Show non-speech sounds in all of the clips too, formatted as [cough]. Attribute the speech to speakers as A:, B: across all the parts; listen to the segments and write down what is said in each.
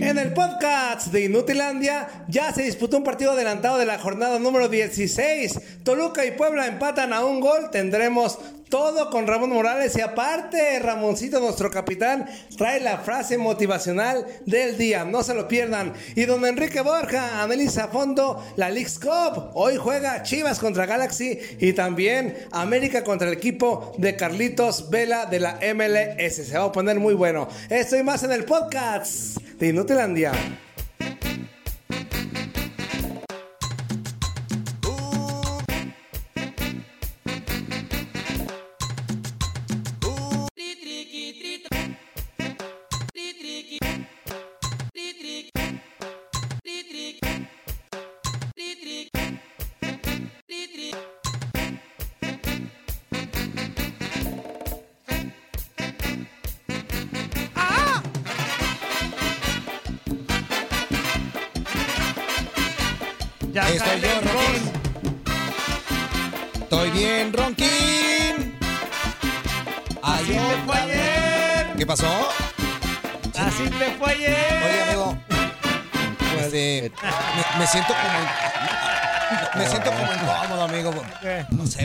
A: En el podcast de Inutilandia ya se disputó un partido adelantado de la jornada número 16. Toluca y Puebla empatan a un gol. Tendremos todo con Ramón Morales y aparte Ramoncito, nuestro capitán, trae la frase motivacional del día. No se lo pierdan. Y don Enrique Borja analiza a fondo la League's Cup. Hoy juega Chivas contra Galaxy y también América contra el equipo de Carlitos Vela de la MLS. Se va a poner muy bueno. Estoy más en el podcast de Inutilandia.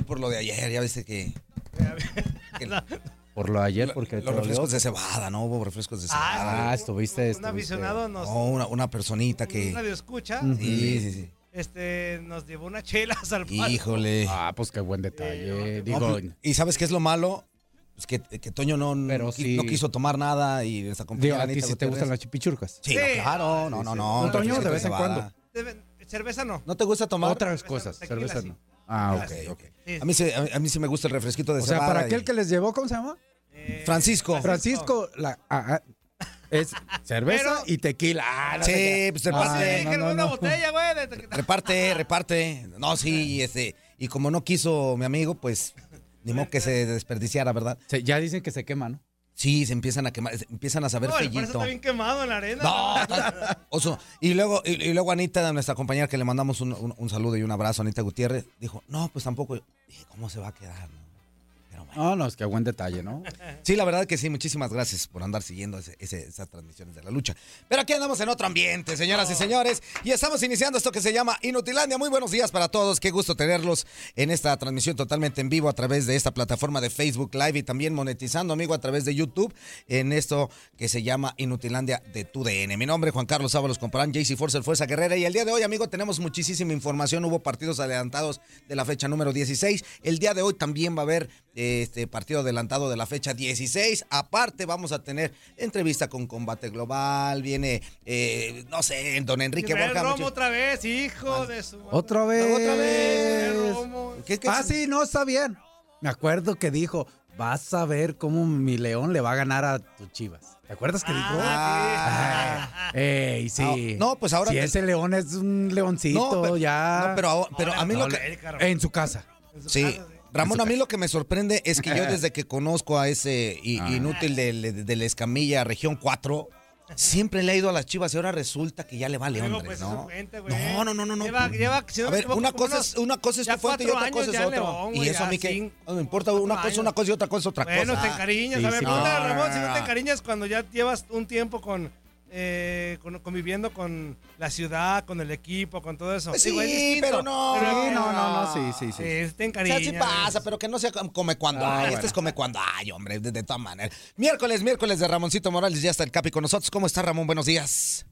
B: No por lo de ayer, ya viste que. [laughs] que
C: Por lo de ayer, porque
B: los refrescos de cebada, ¿no? Hubo refrescos de cebada.
C: Ah, estuviste,
A: Un
C: estuviste.
A: aficionado nos.
B: No, una, una personita que.
A: Un radio escucha.
B: Sí, sí, sí.
A: Este, nos llevó una chela al.
B: Híjole.
C: Ah, pues qué buen detalle.
A: Eh,
B: No,
C: Digo,
B: ¿Y sabes qué es lo malo? Pues que, que Toño no,
C: Pero
B: no, qui-
C: sí.
B: no quiso tomar nada y esa
C: digo,
B: compañera
C: a ti sí te gustan las chipichurcas.
B: Sí, no,
A: Sí.
B: claro, no, no, no.
C: Toño de vez en cuando.
A: Cerveza no.
B: ¿No te gusta tomar?
C: Otras
A: Cerveza,
C: cosas,
A: tequila,
C: cerveza
A: sí.
C: no. Ah,
B: Ok,
C: ok.
A: Sí.
B: A mí, sí, a, mí- a mí sí me gusta el refresquito de
C: O sea,
B: cebada.
C: para
B: y-
C: aquel que les llevó, ¿cómo se llama?
A: Eh,
B: Francisco.
C: Francisco, la, ah, ah, es cerveza
A: Pero-
C: y tequila. Ah, no
B: Sí,
C: te
B: pues reparte.
C: Ah,
A: Sí,
C: no, no,
A: una
C: no.
A: botella, güey. de. [laughs]
B: Reparte, reparte. No, sí, este. Y como no quiso mi amigo, pues ni modo que se desperdiciara, ¿verdad?
C: Se- ya dicen que se quema, ¿no?
B: Sí, se empiezan a quemar, se empiezan a saber
A: No,
B: fellito.
A: está bien quemado en la arena.
B: No, oso. Y luego, y, y luego Anita, nuestra compañera que le mandamos un, un- un saludo y un abrazo, Anita Gutiérrez, dijo, no, pues tampoco. Dije, ¿cómo se va a quedar? no?
C: No, no, es que buen detalle, ¿no? [laughs]
B: Sí, la verdad que sí, muchísimas gracias por andar siguiendo ese- esas transmisiones de la lucha. Pero aquí andamos en otro ambiente, señoras y señores, y estamos iniciando esto que se llama Inutilandia. Muy buenos días para todos, qué gusto tenerlos en esta transmisión totalmente en vivo a través de esta plataforma de Facebook Live y también monetizando, amigo, a través de YouTube en esto que se llama Inutilandia de tu DN. Mi nombre es Juan Carlos Ábalos Comparán, JC Force, el Fuerza Guerrera, y el día de hoy, amigo, tenemos muchísima información. Hubo partidos adelantados de la fecha número 16. El día de hoy también va a haber este partido adelantado de la fecha 16. Aparte, vamos a tener entrevista con Combate Global. Viene, eh, no sé, don Enrique Borja.
A: Romo
B: mucho-
A: otra vez, hijo de su.
C: Otra vez.
B: Otra vez.
A: Romo.
B: ¿Qué- qué
C: Ah,
B: es?
C: sí, no, está bien. Me acuerdo que dijo, vas a ver cómo mi león le va a ganar a tus chivas. ¿Te acuerdas que dijo?
A: Ah,
C: Ay, ey, sí.
B: Ah, no, pues ahora
C: Si
B: te-
C: ese león es un leoncito,
B: No, pero-
C: ya.
B: no, pero, pero a mí lo que.
C: En su casa.
A: en su
B: Sí.
A: casa, sí.
B: Ramón, a mí lo que me sorprende es que yo [laughs] desde que conozco a ese
C: Ah.
B: inútil de, de- de la escamilla región 4, siempre le ha ido a las chivas y ahora resulta que ya le vale
A: Amigo,
B: hombre,
A: pues, es
B: ¿no?
A: su gente, güey.
B: No, no, no, no, no.
A: Lleva, lleva, si no
B: A ver, una cosa,
A: unos-
B: es, una cosa es tu fuente y otra cosa es otra.
A: León,
B: y eso a mí que no me importa, una cosa es
A: años.
B: una cosa y otra cosa es otra
A: Bueno,
B: cosa.
A: te encariñas.
C: sí,
A: a ver,
C: sí.
A: a
B: No,
A: Ramón si
B: no.
A: te encariñas cuando ya llevas un tiempo con
D: eh, con- conviviendo con la ciudad, con el equipo, con todo eso.
B: Pues
D: Digo, es
B: sí,
D: distinto,
B: pero no.
D: pero-
C: Sí, no, no, no, sí, sí, sí.
D: Sí, te
B: O sea, sí pasa, pero que no sea como- come cuando
C: Ah,
B: hay.
C: bueno.
B: Este es come cuando hay, hombre, de, de todas maneras. Miércoles, miércoles de Ramoncito Morales, ya está el Capi con nosotros. ¿Cómo está Ramón? Buenos días.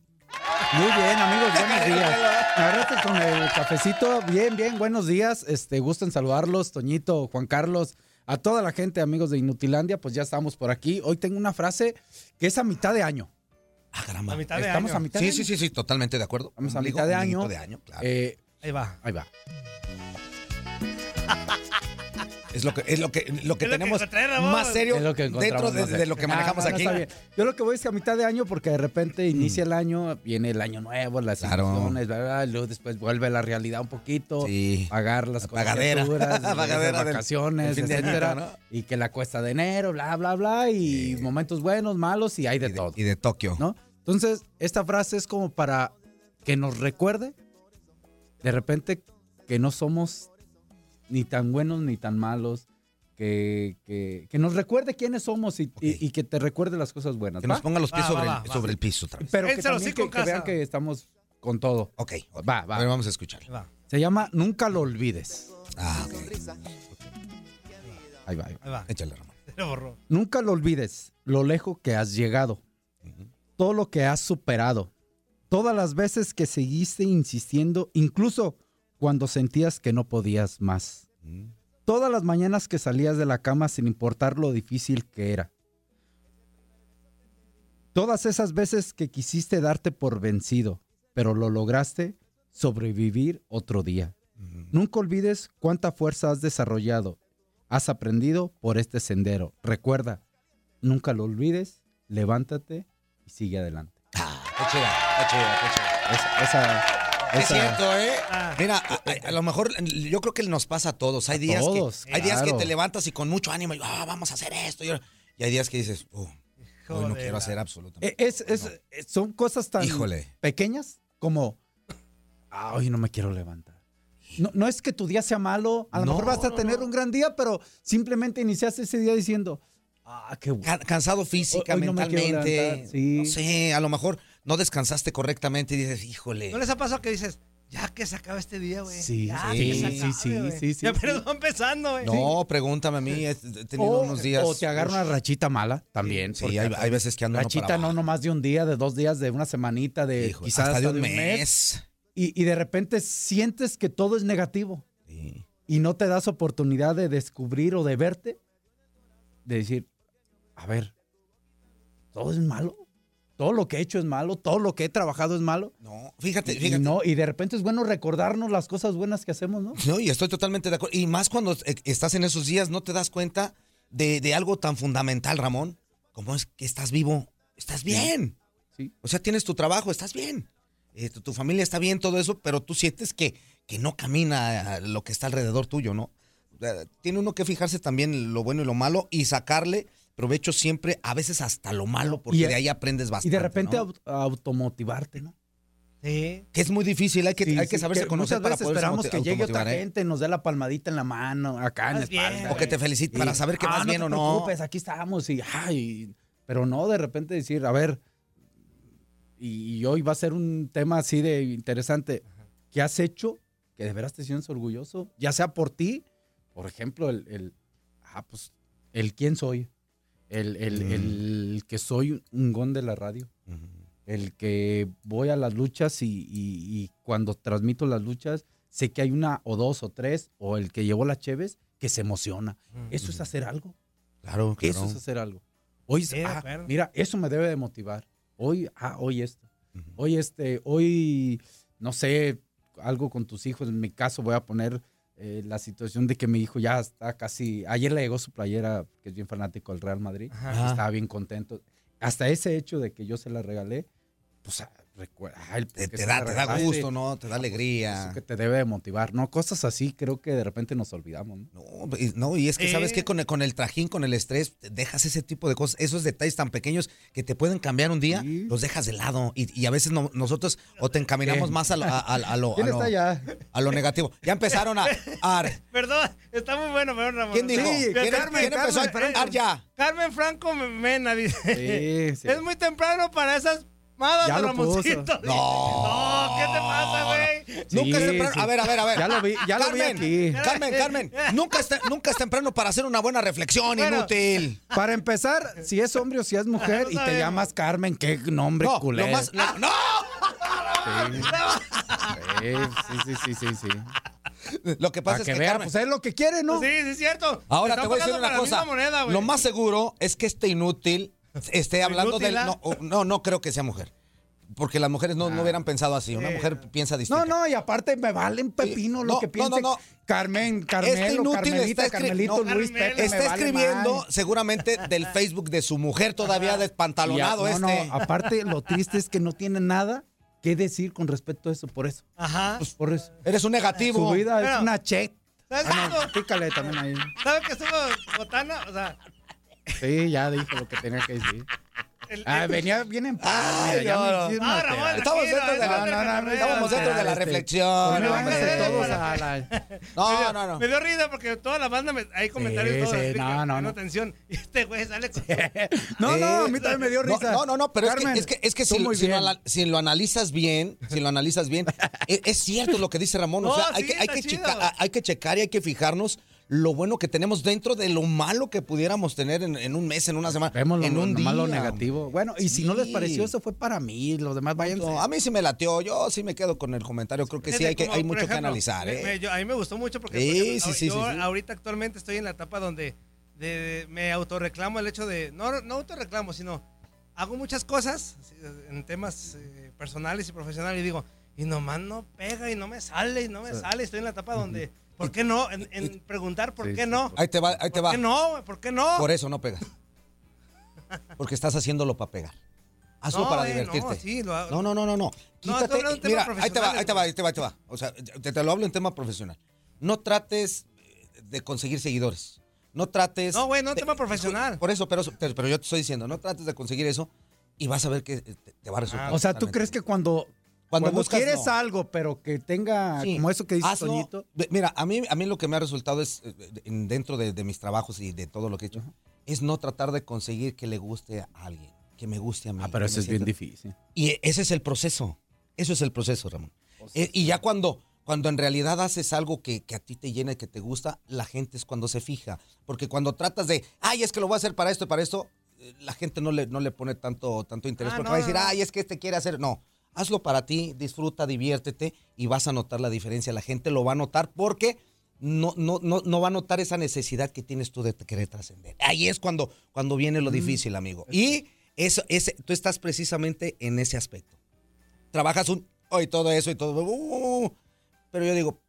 C: Muy bien, amigos, buenos días. Me agarraste con el cafecito. Bien, bien, buenos días. Este, gusto en saludarlos, Toñito, Juan Carlos, a toda la gente, amigos de Inutilandia, pues ya estamos por aquí. Hoy tengo una frase que es a mitad de año.
B: Ah, caramba.
D: A mitad de
C: Estamos
D: año.
C: a mitad
B: Sí,
C: de
B: sí,
C: año.
B: sí, sí, totalmente de acuerdo.
C: Estamos a mitad de año.
B: de año, claro.
C: Eh,
D: Ahí va.
C: ahí va. [laughs]
B: es lo que, es lo que, lo que
D: Es lo que
B: tenemos
D: encontré, Ramón.
B: más serio
C: Es lo que
B: dentro de, lo que manejamos
C: no,
B: aquí.
C: Yo lo que voy es que a mitad de año, porque de repente inicia el año, viene el año nuevo, las
B: Claro.
C: bla, bla, y luego después vuelve la realidad un poquito,
B: Sí.
C: pagar las
B: La pagadera. [laughs]
C: vacaciones,
B: del año,
C: etcétera,
B: ¿no?
C: y que la cuesta de enero, bla, bla, bla, y momentos buenos, malos, y hay de,
B: y, de,
C: todo,
B: y de Tokio.
C: ¿no? Entonces, esta frase es como para que nos recuerde, de repente, que no somos ni tan buenos ni tan malos, que, que, que nos recuerde quiénes somos y, y-
B: Ok.
C: y que te recuerde las cosas buenas.
B: Que
C: ¿va?
B: nos ponga los pies
D: Va,
B: sobre,
D: va,
B: el,
D: va,
B: sobre
D: va.
B: el piso otra vez.
C: Pero que, también vean que estamos con todo.
B: Ok,
C: Va, va.
B: A ver, vamos a escuchar.
D: Va.
C: Se llama Nunca lo olvides.
B: Ah, ok.
C: Ahí va, ahí va.
D: Ahí va.
B: Échale, Ramón. [laughs]
D: Lo borró.
C: Nunca lo olvides lo lejos que has llegado, todo lo que has superado, todas las veces que seguiste insistiendo, incluso cuando sentías que no podías más. Todas las mañanas que salías de la cama sin importar lo difícil que era. Todas esas veces que quisiste darte por vencido, pero lo lograste sobrevivir otro día. Nunca olvides cuánta fuerza has desarrollado, has aprendido por este sendero. Recuerda, nunca lo olvides, levántate y sigue adelante.
B: Ah, qué chida, qué chida, qué chida.
C: Esa, esa-
B: Es cierto, ¿eh?
D: Ah.
B: Mira, a, a- a lo mejor yo creo que nos pasa a todos. Hay
C: A
B: días
C: todos,
B: que hay días que te levantas y con mucho ánimo, y, ah, vamos a hacer esto. Y, hay días que dices, oh, hoy no quiero hacer absolutamente.
C: Eh, es- es- es- son cosas tan
B: Híjole.
C: pequeñas como, "Ah, hoy no me quiero levantar. No, no es que tu día sea malo, a lo
B: No,
C: mejor vas a tener
B: no.
C: un gran día, pero simplemente iniciaste ese día diciendo, ah, qué bueno.
B: Ca- Cansado física,
C: Hoy no me quiero
B: mentalmente.
C: levantar, sí.
B: No sé, a lo mejor no descansaste correctamente y dices, híjole.
D: ¿No les ha pasado que dices, ya que se acaba este día, güey?
C: Sí,
D: ya
B: sí,
D: que se
B: sí,
D: acabe,
C: sí, sí, sí,
D: Ya
C: sí.
D: pero empezando, güey.
B: No, pregúntame a mí. He tenido
C: O,
B: unos días.
C: o te agarra una rachita mala también.
B: Sí, hay, hay veces que ando
C: Rachita
B: para
C: no
B: abajo.
C: nomás de un día, de dos días, de una semanita, de
B: Hijo,
C: quizás
B: hasta de un mes.
C: Y, y de repente sientes que todo es negativo
B: Sí.
C: y no te das oportunidad de descubrir o de verte, de decir, a ver, todo es malo, todo lo que he hecho es malo, todo lo que he trabajado es malo.
B: No, fíjate,
C: Y,
B: fíjate.
C: no, y de repente es bueno recordarnos las cosas buenas que hacemos, ¿no?
B: No, y estoy totalmente de acuerdo. Y más cuando eh, estás en esos días, no te das cuenta de, de algo tan fundamental, Ramón, como es que estás vivo, estás bien.
C: Sí.
B: O sea, tienes tu trabajo, estás bien. Eh, tu, tu familia está bien, todo eso, pero tú sientes que, que no camina lo que está alrededor tuyo, ¿no? Tiene uno que fijarse también en lo bueno y lo malo y sacarle provecho siempre, a veces hasta lo malo, porque
C: Y-
B: de ahí aprendes
C: Y
B: bastante.
C: de repente
B: ¿no?
C: au- automotivarte, ¿no?
D: Sí.
B: Que es muy difícil, hay que,
C: Sí,
B: hay que
C: sí,
B: saberse conocer
C: muchas
B: para
C: veces
B: poder
C: esperamos que llegue otra
B: ¿eh?
C: gente, nos dé la palmadita en la mano, acá en la
D: bien,
C: espalda.
B: O que te felicite para
C: Y,
B: saber que
C: "Ah,
B: vas
C: no
B: bien
C: te
B: o no.
C: preocupes, aquí estamos y, ay, pero no de repente decir, a ver, y hoy va a ser un tema así de interesante. ¿Qué has hecho que de veras te sientes orgulloso? Ya sea por ti, por ejemplo, el, el ah, pues, el quién soy, el, el-
B: Mm.
C: el que soy un gon de la radio, el que voy a las luchas y, y- y cuando transmito las luchas sé que hay una o dos o tres, o el que llevó las cheves, que se emociona. Eso es hacer algo.
B: Claro, claro.
C: Eso es hacer algo. Hoy,
D: Sí,
C: ah, mira, eso me debe de motivar. Hoy, ah, hoy esto. Hoy este, hoy, no sé, algo con tus hijos. En mi caso voy a poner eh, la situación de que mi hijo ya está casi, ayer le llegó su playera, que es bien fanático del Real Madrid.
D: Ajá.
C: Estaba bien contento. Hasta ese hecho de que yo se la regalé, pues ah, recuerda, ay, ¿por
B: Te, da, te gusto, ¿no? Te da alegría.
C: Eso que te debe de motivar, ¿no? Cosas así creo que de repente nos olvidamos, ¿no?
B: No, y, no, y es que, ¿sabes
D: Eh.
B: qué? Con el, con el trajín, con el estrés, dejas ese tipo de cosas, esos detalles tan pequeños que te pueden cambiar un día,
C: Sí.
B: los dejas de lado. Y, y a veces no- nosotros o te encaminamos
C: ¿Qué?
B: más a, lo- a- a- a lo, [laughs] a
C: ¿Quién
B: lo-
C: está allá?
B: a lo negativo. Ya empezaron a... [laughs] Ar.
D: Perdón, está muy bueno, perdón, Ramón.
B: ¿Quién dijo?
D: Sí,
B: ¿Quién,
D: Carmen,
B: quién empezó?
D: Carmen,
B: ya.
D: Carmen Franco Mena dice.
C: Sí, sí.
D: Es muy temprano para esas
A: Madas
C: Ya lo
A: Ramoncito.
C: puso.
A: No, ¿qué te pasa, güey?
B: Nunca es
C: Sí,
B: temprano.
C: sí.
B: A ver, a ver, a ver.
C: Ya lo vi- ya lo vi
B: Carmen,
C: aquí.
B: Carmen, Carmen. Nunca es, nunca es temprano para hacer una buena reflexión
A: Bueno.
B: inútil.
C: Para empezar, si es hombre o si es mujer
A: No
C: y te llamas Carmen, qué nombre
B: No,
C: culero.
B: lo más. lo- ¡No!
C: Sí, sí, sí, sí, sí. sí.
B: Lo que pasa
C: Para
B: es
C: que
B: que,
C: vea,
B: Carmen,
C: pues es lo que quiere, ¿no?
A: Sí, sí, es cierto.
B: Ahora te voy a decir una cosa.
A: moneda,
B: lo más seguro es que este inútil esté hablando del.
A: inútil,
B: No,
A: ¿ah?
B: no, no creo que sea mujer. Porque las mujeres no, no hubieran pensado así. Una mujer piensa distinto.
C: No, no, y aparte me valen pepino lo
B: no,
C: que
B: no,
C: piense.
B: no, no.
C: Carmen, Carmelo,
B: Este inútil
C: Carmelita,
B: está escri-
C: Carmelito,
B: no,
C: Luis,
A: Carmelo.
C: Pepe,
B: Está
C: me vale
B: escribiendo seguramente del Facebook de su mujer todavía
C: ya-
B: despantalonado
C: no,
B: este.
C: no, aparte lo triste es que no tiene nada que decir con respecto a eso, por eso.
A: Ajá.
C: Por eso.
B: Eres un negativo.
C: Su vida es una check.
A: ¿Sabes
C: Ah, no, pícale también ahí.
A: ¿Sabes que estuvo botana? O sea,
C: Sí, ya dijo lo que tenía que decir. [laughs]
A: el,
C: Ah,
A: el-
C: venía bien en paz.
B: Ay,
C: mira,
B: no,
C: me
B: no.
A: No,
B: Estamos dentro de la-
A: es
C: No, no, no,
A: carrera.
C: me
B: Estábamos dentro de la
C: Este,
B: reflexión. [laughs] No,
A: dio-
B: no, no.
A: Me dio risa porque toda la banda me, hay comentarios
C: Sí,
A: todos
C: sí, no,
A: que
C: no, no.
A: atención [laughs] y este güey sale con
C: No, no, a mí también me dio risa.
B: No, no, no, pero es que, es que, es que si, si lo, si lo analizas bien, si lo analizas bien, es, es cierto lo que dice Ramón. o
A: No,
B: sea, hay,
A: sí,
B: que, hay, que
A: chido.
B: checa- hay que checar y hay que fijarnos lo bueno que tenemos dentro de lo malo que pudiéramos tener en, en un mes, en una semana,
C: Vemos lo,
B: en un
C: lo
B: día.
C: malo negativo. Bueno, y si no les
B: Sí.
C: pareció, eso fue para mí. Los demás váyanse.
B: No, a mí sí me lateó, yo sí me quedo con el comentario, creo que sí
A: Fíjate,
B: hay, que,
A: como,
B: hay mucho que
A: ejemplo,
B: analizar.
A: me-
B: ¿eh?
A: me- yo- a mí me gustó mucho porque
B: Sí,
A: por ejemplo,
B: sí, sí,
A: yo
B: sí, sí.
A: ahorita actualmente estoy en la etapa donde de- me autorreclamo el hecho de, no, no autorreclamo, sino hago muchas cosas en temas eh, personales y profesionales y digo, y nomás no pega y no me sale y no me sale. Estoy en la etapa donde, ¿por qué no? En, en preguntar, ¿por
C: Sí,
A: qué no?
B: Ahí te va, ahí te
A: ¿Por
B: va.
A: qué no? ¿Por qué no?
B: Por eso no pegas. Porque estás haciéndolo para pegar. Hazlo
A: No,
B: para
A: eh,
B: divertirte.
A: no, sí, lo hago.
B: No, no, no, no, no.
A: No,
B: Quítate.
A: de
B: mira, ahí te va, ahí te va, ahí te va, ahí te va. O sea, te, te lo hablo en tema profesional. No trates de conseguir seguidores. No trates.
A: No, güey, no
B: de-
A: tema profesional.
B: Por eso, pero, pero, yo te estoy diciendo, no trates de conseguir eso y vas a ver que te, te va a resultar.
C: o sea, ¿tú crees que cuando,
B: Cuando
C: cuando,
B: buscas,
C: quieres
B: no.
C: algo, pero que tenga
B: Sí,
C: como eso que dice
B: hazlo.
C: Toñito?
B: Mira, a mí, a mí lo que me ha resultado es, eh, en- dentro de, de mis trabajos y de todo lo que he hecho, es no tratar de conseguir que le guste a alguien, que me guste a mí.
C: Ah, pero eso es bien difícil.
B: Y ese es el proceso. Eso es el proceso, Ramón. Eh, y ya cuando, cuando en realidad haces algo que, que a ti te llena y que te gusta, la gente es cuando se fija. Porque cuando tratas de, ay, es que lo voy a hacer para esto y para esto, eh, la gente no le, no le pone tanto, tanto interés.
A: Ah,
B: porque
A: no,
B: va a decir, ay, es que este quiere hacer. No, hazlo para ti, disfruta, diviértete y vas a notar la diferencia. La gente lo va a notar porque no, no, no, no va a notar esa necesidad que tienes tú de querer trascender. Ahí es cuando, cuando viene lo difícil, amigo. Y eso, ese, tú estás precisamente en ese aspecto. Trabajas un, oh, y todo eso y todo. uh, pero yo digo,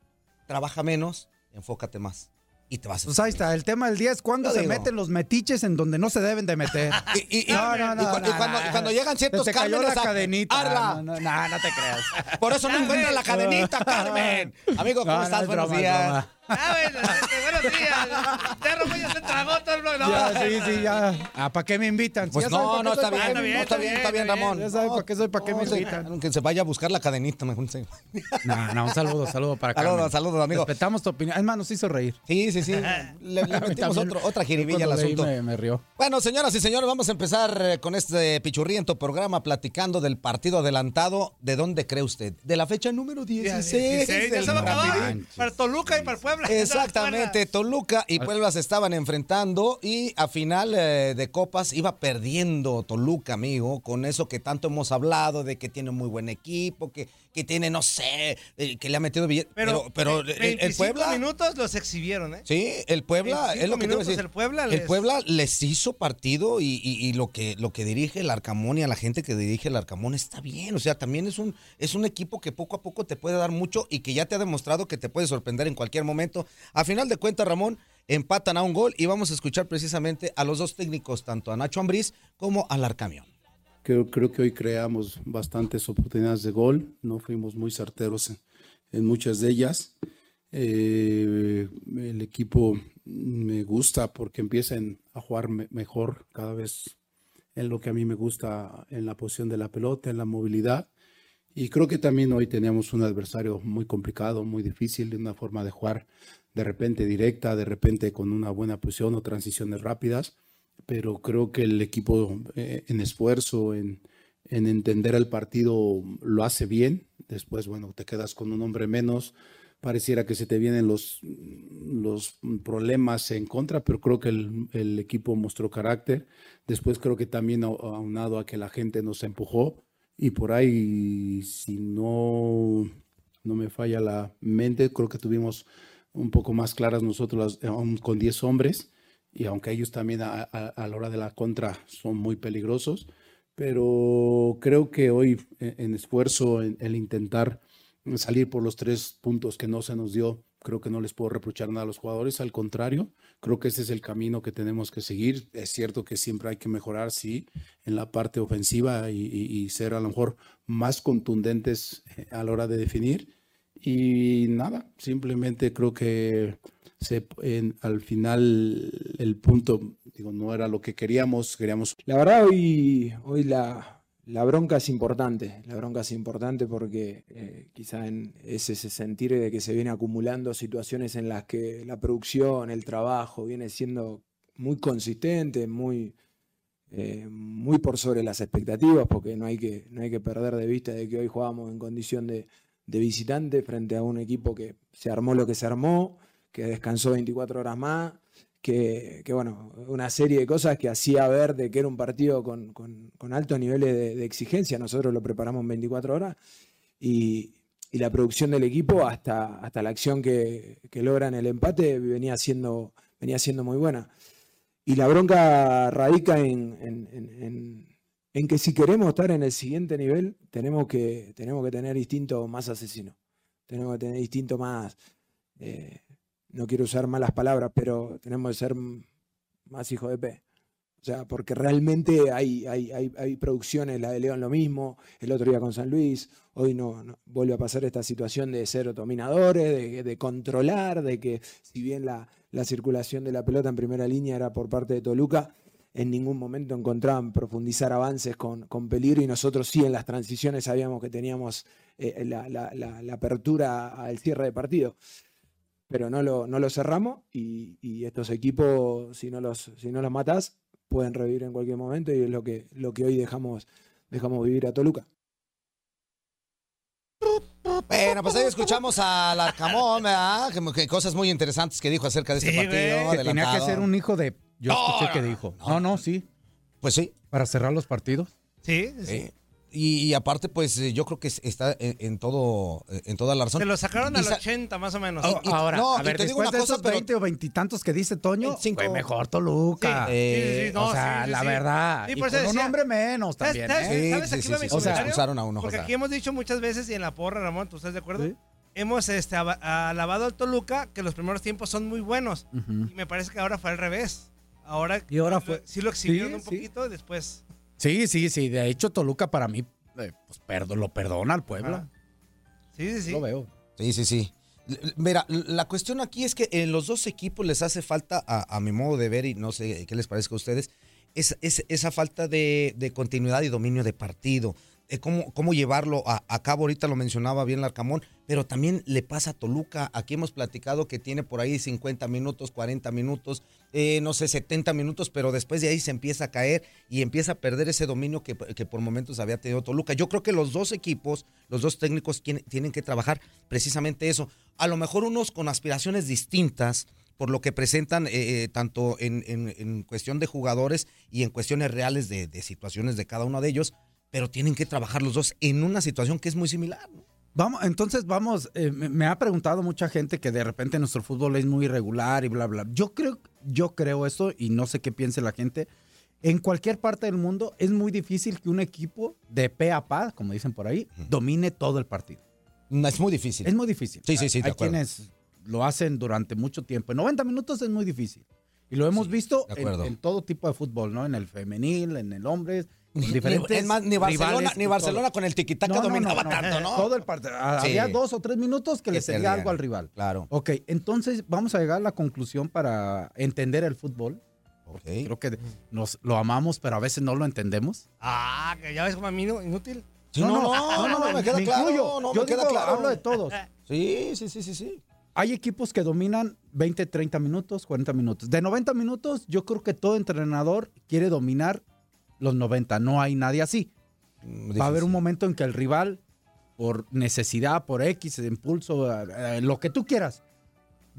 B: trabaja menos, enfócate más. Y te vas a
C: Pues ahí está, el tema del día es cuando
B: Yo
C: se
B: digo.
C: meten los metiches en donde no se deben de meter. [laughs]
B: Y, y- y-
C: No, no, no,
B: y cuando,
C: no.
B: y cuando llegan ciertos
C: Se te cayó
B: cármenes
C: la
B: a-
C: cadenita.
B: ¡Arla!
C: No, no, no, no te creas.
B: Por eso no encuentra la cadenita, [laughs] Carmen. Amigo, ¿cómo
C: No, no,
B: estás?
C: es
B: Buenos días. [laughs]
A: Ya ya se tragó todo el blog. No,
C: Ya, sí, sí, ya. Ah, ¿Para qué me invitan?
B: Pues
C: ya
B: no, no, está bien,
C: ¿para qué me
B: no, está bien, está bien,
A: está bien.
B: Ramón.
C: Ya sabe para qué soy, para qué me invitan.
B: Que se vaya a buscar la cadenita, mejor. sí.
C: No, no, un saludo, saludo para
B: Saludos,
C: Carmen.
B: saludos, amigo.
C: Respetamos tu opinión. Es más, nos hizo reír.
B: Sí, sí, sí. [laughs] Le, le metimos otro- otra jiribilla al asunto.
C: Me, me rió.
B: Bueno, señoras y señores, vamos a empezar eh, con este pichurriento programa platicando del partido adelantado. ¿De dónde cree usted? De la fecha número 16.
A: 16, ya se va a acabar.
C: Rapidín.
A: Para Toluca y para el Puebla.
B: Exactamente, Toluca y Puebla se estaban enfrentando y a final eh, de copas iba perdiendo Toluca, amigo, con eso que tanto hemos hablado de que tiene muy buen equipo, que, que tiene, no sé, eh, que le ha metido billetes. Pero, pero, el- el,
A: 25
B: Puebla...
A: minutos los exhibieron, ¿eh?
B: Sí, el Puebla,
A: 25
B: es lo que te
A: minutos,
B: decir.
A: el Puebla
B: El
A: les-
B: Puebla les hizo partido y, y- y lo que lo que dirige el Arcamón y a la gente que dirige el Arcamón está bien. O sea, también es un, es un equipo que poco a poco te puede dar mucho y que ya te ha demostrado que te puede sorprender en cualquier momento. A final de cuentas, Ramón, empatan a un gol y vamos a escuchar precisamente a los dos técnicos, tanto a Nacho Ambriz como al Arcamión.
E: Creo, creo que hoy creamos bastantes oportunidades de gol, no fuimos muy certeros en, muchas de ellas. Eh, el equipo me gusta porque empiezan a jugar me- mejor cada vez en lo que a mí me gusta en la posición de la pelota, en la movilidad. Y creo que también hoy teníamos un adversario muy complicado, muy difícil, de una forma de jugar de repente directa, de repente con una buena posición o transiciones rápidas pero creo que el equipo eh, en esfuerzo, en, en entender el partido lo hace bien. Después, bueno, te quedas con un hombre menos. Pareciera que se te vienen los, problemas en contra, pero creo que el, el equipo mostró carácter. Después creo que también aunado a que la gente nos empujó y por ahí, si no, no me falla la mente, creo que tuvimos un poco más claras nosotros aún con 10 hombres y aunque ellos también a, a, la hora de la contra son muy peligrosos, pero creo que hoy e, en, esfuerzo, en el intentar salir por los tres puntos que no se nos dio, creo que no les puedo reprochar nada a los jugadores, al contrario, creo que ese es el camino que tenemos que seguir. Es cierto que siempre hay que mejorar, sí, en la parte ofensiva y, y ser a lo mejor más contundentes eh, a la hora de definir. Y nada, simplemente creo que se, al final el punto, digo, no era lo que queríamos, queríamos...
F: La verdad hoy, hoy la, la bronca es importante, la bronca es importante porque eh, quizá en, es ese sentir de que se viene acumulando situaciones en las que la producción, el trabajo viene siendo muy consistente, muy, eh, muy por sobre las expectativas, porque no hay, que, no hay que perder de vista de que hoy jugamos en condición de, de visitante frente a un equipo que se armó lo que se armó, que descansó 24 horas más, que, bueno, una serie de cosas que hacía ver de que era un partido con, altos niveles de, exigencia. Nosotros lo preparamos en 24 horas y, la producción del equipo hasta, hasta la acción que, que logran el empate venía siendo, venía siendo muy buena. Y la bronca radica en, en, que si queremos estar en el siguiente nivel, tenemos que, tenemos que tener instinto más asesino. Tenemos que tener instinto más, eh, no quiero usar malas palabras, pero tenemos que ser más hijo de P. O sea, porque realmente hay, hay, hay, producciones, la de León lo mismo, el otro día con San Luis, hoy no, vuelve a pasar esta situación de ser dominadores, de, controlar, de que si bien la, circulación de la pelota en primera línea era por parte de Toluca, en ningún momento encontraban profundizar avances con, con peligro y nosotros sí en las transiciones sabíamos que teníamos eh, la, la apertura al cierre de partido pero no lo, no lo cerramos y, estos equipos, si no los, si no los matas, pueden revivir en cualquier momento y es lo que, lo que hoy dejamos, dejamos vivir a Toluca.
B: Bueno, pues ahí escuchamos al Arcamón, ¿verdad? Que, cosas muy interesantes que dijo acerca de este partido.
C: Que tenía que ser un hijo de. Yo escuché que dijo. No, no, sí.
B: Pues sí.
C: Para cerrar los partidos.
A: Sí, sí.
B: Eh, y, aparte, pues eh, yo creo que está en, todo, eh, en toda la razón.
A: Se lo sacaron al 80 más o menos.
C: Ahora, a ver, te digo una de cosa, esos 20 o 20 y tantos que dice Toño, fue mejor Toluca. Sí, sí, sí, no, o sea, la verdad. y con un hombre menos también. ¿eh?
A: ¿sabes,
B: sí, o sea, usaron a uno.
A: Porque aquí hemos dicho muchas veces, y en la porra, Ramón, ¿tú estás de acuerdo? Hemos este, alabado al Toluca que los primeros tiempos son muy buenos. Y me parece que ahora fue al revés. Ahora,
C: y ahora fue,
A: sí lo exhibieron un poquito, después
C: Sí, sí, sí. De hecho, Toluca para mí, eh, pues lo perdona al pueblo.
A: Sí, sí, sí.
C: Lo veo.
B: Sí, sí, sí. Mira, la cuestión aquí es que en los dos equipos les hace falta, a, mi modo de ver, y no sé qué les parezca a ustedes, es, esa falta de, de, continuidad y dominio de partido. Eh, cómo, llevarlo a, cabo. Ahorita lo mencionaba bien Larcamón, pero también le pasa a Toluca. Aquí hemos platicado que tiene por ahí 50 minutos, 40 minutos, eh, no sé, 70 minutos, pero después de ahí se empieza a caer y empieza a perder ese dominio que, por momentos había tenido Toluca. Yo creo que los dos equipos, los dos técnicos tienen que trabajar precisamente eso. A lo mejor unos con aspiraciones distintas por lo que presentan eh, tanto en, cuestión de jugadores y en cuestiones reales de situaciones de cada uno de ellos, pero tienen que trabajar los dos en una situación que es muy similar.
C: Vamos, entonces vamos, eh, me, ha preguntado mucha gente que de repente nuestro fútbol es muy irregular y bla, bla. Yo creo, yo creo eso y no sé qué piense la gente. En cualquier parte del mundo es muy difícil que un equipo de pe a pa, como dicen por ahí, domine todo el partido.
B: Es muy difícil.
C: Es muy difícil.
B: Sí, sí, sí.
C: Hay, quienes lo hacen durante mucho tiempo. En 90 minutos es muy difícil. Y lo hemos visto en, todo tipo de fútbol, ¿no? En el femenil, en el hombre, diferentes
B: ni, Barcelona, ni Barcelona con el tiquitaca dominaba tanto, ¿no?
C: Todo el partido. Había dos o tres minutos que le sería algo al rival.
B: Claro.
C: Ok, entonces vamos a llegar a la conclusión para entender el fútbol. Okay. Creo que nos lo amamos, pero a veces no lo entendemos.
A: Ah, que ya ves como a mí inútil.
B: no, no, no, no, me queda claro. No,
C: Yo
B: me queda claro.
C: hablo de todos.
B: Sí, sí, sí, sí, sí.
C: Hay equipos que dominan 20, 30 minutos, 40 minutos. De 90 minutos, yo creo que todo entrenador quiere dominar los 90. No hay nadie así. Va a haber un momento en que el rival, por necesidad, por X, impulso, eh, lo que tú quieras,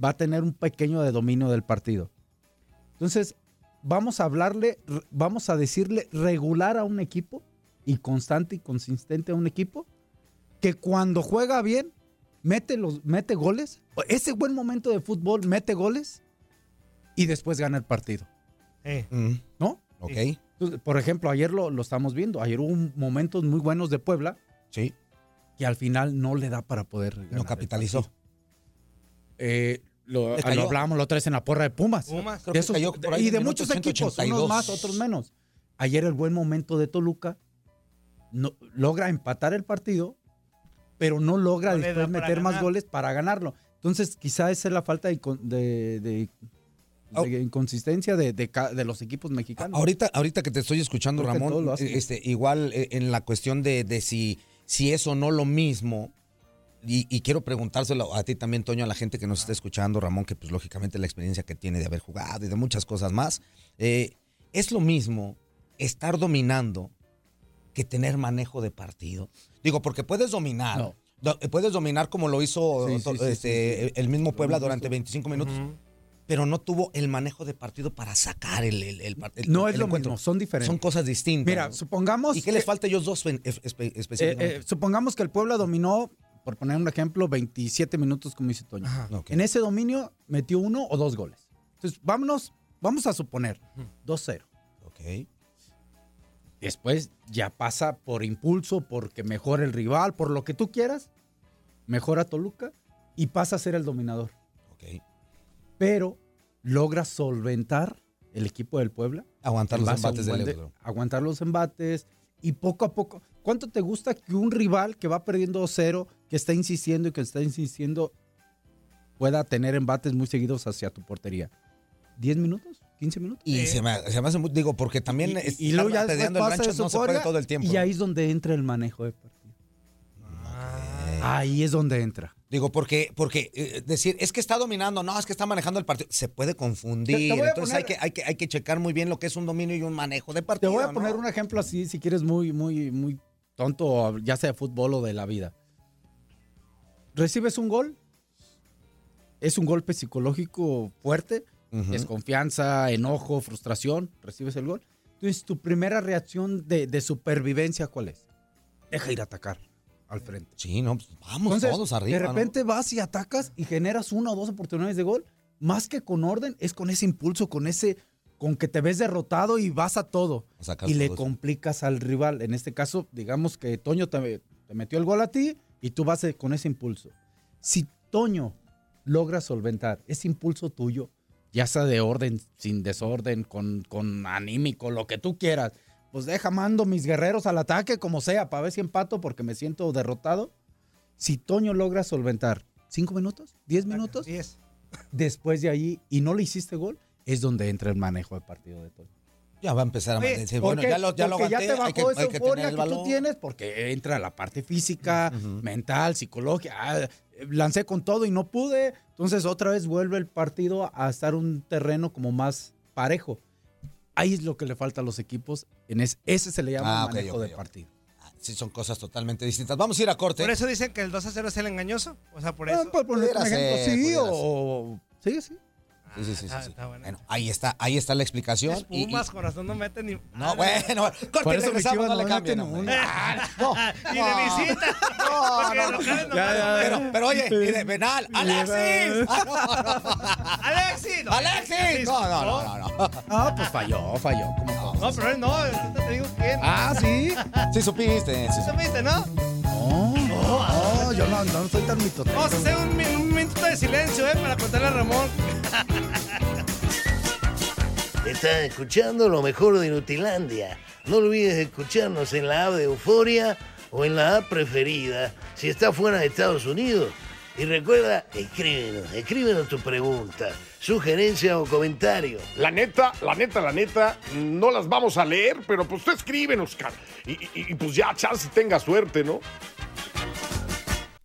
C: va a tener un pequeño de dominio del partido. Entonces, vamos a hablarle, vamos a decirle regular a un equipo y constante y consistente a un equipo que cuando juega bien, mete, los, mete goles, ese buen momento de fútbol mete goles y después gana el partido.
A: Eh,
B: Mm,
C: ¿No?
B: ok,
C: Entonces, por ejemplo, ayer lo, lo estamos viendo. Ayer hubo momentos muy buenos de Puebla
B: sí,
C: que al final no le da para poder ganar
B: no capitalizó.
C: Eh, lo,
B: cayó.
C: lo hablábamos la otra vez en la porra de Pumas.
A: Pumas.
B: Creo
C: De
B: que
C: esos-
B: cayó por ahí
C: y de muchos equipos,
B: 182.
C: unos más, otros menos. Ayer el buen momento de Toluca no, logra empatar el partido, pero no logra
A: No
C: después meter más goles para ganarlo. Entonces, quizá esa es la falta de- de-
B: Oh.
C: de inconsistencia de, de los equipos mexicanos.
B: Ahorita, ahorita que te estoy escuchando,
C: Creo
B: Ramón, este, igual eh, en la cuestión de, de si, si es o no lo mismo, y, y quiero preguntárselo a ti también, Toño, a la gente que nos está escuchando, Ramón, que pues lógicamente la experiencia que tiene de haber jugado y de muchas cosas más, eh, es lo mismo estar dominando que tener manejo de partido. Digo, porque puedes dominar.
C: No.
B: do- Puedes dominar como lo hizo
C: Sí, sí,
B: to-
C: sí,
B: este, el mismo Puebla durante
C: hizo.
B: 25 minutos, pero no tuvo el manejo de partido para sacar el, el, el, el-
C: no es lo
B: encuentro.
C: mismo, son diferentes.
B: Son cosas distintas.
C: Mira,
B: ¿no?
C: supongamos
B: ¿Y qué les
C: que-
B: falta a ellos dos en- espe-
C: Eh,
B: específicamente?
C: eh, supongamos que el Puebla dominó, por poner un ejemplo, 27 minutos, como dice Toño.
A: Ajá.
B: Ok.
C: En ese dominio metió uno o dos goles. Entonces, vámonos, vamos a suponer 2-0.
B: Ok.
C: Después ya pasa por impulso, porque mejora el rival, por lo que tú quieras, mejora Toluca y pasa a ser el dominador.
B: ok.
C: Pero logra solventar el equipo del Puebla.
B: Aguantar los embates del
C: de-. Aguantar los embates y poco a poco. ¿Cuánto te gusta que un rival que va perdiendo 2-0, que está insistiendo y que está insistiendo, pueda tener embates muy seguidos hacia tu portería? ¿10 minutos? ¿15 minutos?
B: Y
A: Eh,
B: se, me, se me hace muy, digo, porque también
C: y, y luego ya
B: el rancho no se puede todo el tiempo.
C: Y ahí es donde entra el manejo de partido. Ahí es donde entra.
B: Digo, porque, porque eh, decir, es que está dominando, no, es que está manejando el partido, se puede confundir.
C: Te- te
B: Entonces hay,
C: poner-
B: que, hay, que, hay que checar muy bien lo que es un dominio y un manejo de
C: Te
B: partido.
C: voy a
B: ¿no?
C: poner un ejemplo así, si quieres, muy, muy, muy tonto, ya sea de fútbol o de la vida. Recibes un gol, es un golpe psicológico fuerte,
B: Ujú.
C: desconfianza, enojo, frustración, recibes el gol. Entonces, tu primera reacción de, de supervivencia, ¿cuál es? Deja ir a atacar al frente.
B: Sí, no, pues, vamos
C: Entonces,
B: todos arriba.
C: de
B: ¿no?
C: repente vas y atacas y generas una o dos oportunidades de gol. Más que con orden, es con ese impulso, con ese, con que te ves derrotado y vas a todo. Y le complicas al rival. En este caso, digamos que Toño te, te metió el gol a ti y tú vas eh, con ese impulso. Si Toño logra solventar ese impulso tuyo, ya sea de orden, sin desorden, con, con anímico, lo que tú quieras, pues deja mando mis guerreros al ataque como sea, para ver si empato porque me siento derrotado. Si Toño logra solventar cinco minutos, diez minutos,
A: 10.
C: después de ahí y no le hiciste gol, es donde entra el manejo del partido de Toño.
B: Ya va a empezar a decir,
C: ¿Por
B: bueno, ya lo, ya lo aguanté,
C: te bajó
B: hay que,
C: esa
B: hay que
C: euforia que, tú tienes porque entra la parte física, mental, psicológica. Ah, lancé con todo y no pude. Entonces otra vez vuelve el partido a estar un terreno como más parejo. Ahí es lo que le falta a los equipos. En es- ese se le llama
B: Ah, ok,
C: manejo de partido.
B: Sí, son cosas totalmente distintas. Vamos a ir a corte.
A: Por eso dicen que el 2 a 0 es el engañoso. O sea, por eso.
C: Ah, por
B: pudiera
C: ejemplo,
B: ser,
C: sí, o... Sí, sí.
B: Sí, sí, sí,
A: está-
B: sí, sí.
A: está buena.
B: Bueno, ahí está, ahí está la explicación.
A: Es
B: y- y-
A: corazón, no meten ni.
B: no, bueno, corte
C: Por
B: y
C: eso mis
B: regresamos,
C: Chivas
B: no le
C: no
B: cambien,
C: meten
B: hombre.
C: una.
B: No,
A: Ni de visita. [laughs]
B: No, no.
A: no
C: Ya, ya.
B: Pero, pero oye, y de penal, ¡Alexis! Ah, no, no, no. [laughs]
A: ¡Alexis! No,
B: ¡Alexis! No, no, no, no, no.
C: Ah, pues falló, falló. ¿Cómo no?
A: No, pero él no, te digo quién.
C: Ah, sí.
B: Sí supiste. sí
A: ¿Sí supiste, no?
C: No, no, yo no, no soy tan mitotero.
A: Vamos a hacer un, un minuto de silencio, ¿eh? Para contarle a Ramón. [laughs]
G: Estás escuchando lo mejor de Nutilandia. No olvides escucharnos en la app de Euforia o en la app preferida si estás fuera de Estados Unidos. Y recuerda, escríbenos, escríbenos tu pregunta, sugerencia o comentario.
H: La neta, la neta, la neta, no las vamos a leer, pero pues tú escríbenos, cara. Y, y- y, pues ya, chance tenga suerte, ¿no?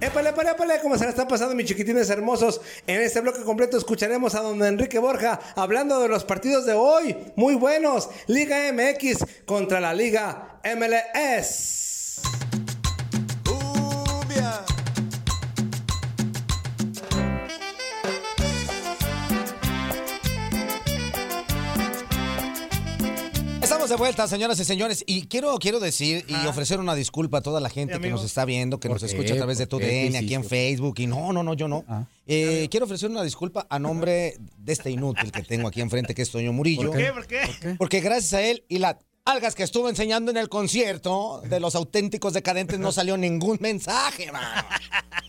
D: Épale, épale, épale, ¿cómo se la están pasando mis chiquitines hermosos? En este bloque completo escucharemos a don Enrique Borja hablando de los partidos de hoy, muy buenos. Liga MX contra la Liga MLS.
B: Estamos de vuelta, señoras y señores, y quiero, quiero decir y ofrecer una disculpa a toda la gente que nos está viendo, que
C: ¿Por
B: nos
C: qué?
B: escucha a través de
C: ¿Por
B: tu? DN,
C: ¿Qué
B: aquí en? Facebook, y no, no, no, yo no.
C: Ah.
B: Eh, quiero ofrecer una disculpa a nombre de este inútil que tengo aquí enfrente, que es Toño Murillo.
A: ¿Por qué? ¿Por qué?
B: Porque gracias a él y las algas que estuvo enseñando en el concierto de los auténticos decadentes no salió ningún mensaje, mano.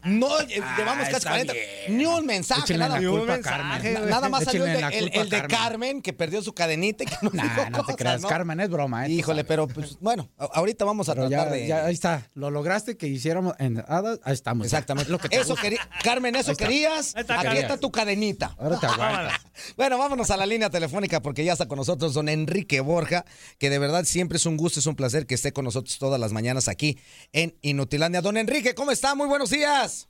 B: No, eh, llevamos casi
C: está
B: 40.
C: bien.
B: Ni un mensaje,
C: Échenle
B: nada.
A: Ni un mensaje,
B: Nada más salió el de, el- el
C: Carmen.
B: Carmen, que perdió su cadenita y que no
C: Nah,
B: dijo
C: no te
B: cosas,
C: creas,
B: ¿no?
C: Carmen, es broma. ¿eh?
B: Híjole, pero pues, bueno, ahorita vamos a
C: Pero
B: tratar
C: ya,
B: de...
C: ya, ahí está, lo lograste que hiciéramos en Hadas, ahí estamos.
B: Exactamente.
C: Lo que te
B: eso quería, Carmen, eso querías.
A: Está,
B: Aquí
A: Carmen.
B: está tu cadenita.
C: Ahora te. [laughs]
B: Bueno, vámonos a la línea telefónica porque ya está con nosotros don Enrique Borja, que de verdad siempre es un gusto, es un placer que esté con nosotros todas las mañanas aquí en Inutilandia. Don Enrique, ¿cómo está? Muy buenos días.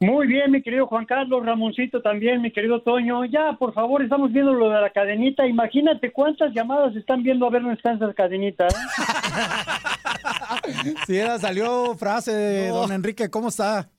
I: Muy bien, mi querido Juan Carlos, Ramoncito también, mi querido Toño. Ya, por favor, estamos viendo lo de la cadenita. Imagínate cuántas llamadas están viendo a ver dónde está esa cadenita. ¿eh? [laughs]
C: Sí, era, salió frase de don Enrique, ¿cómo está?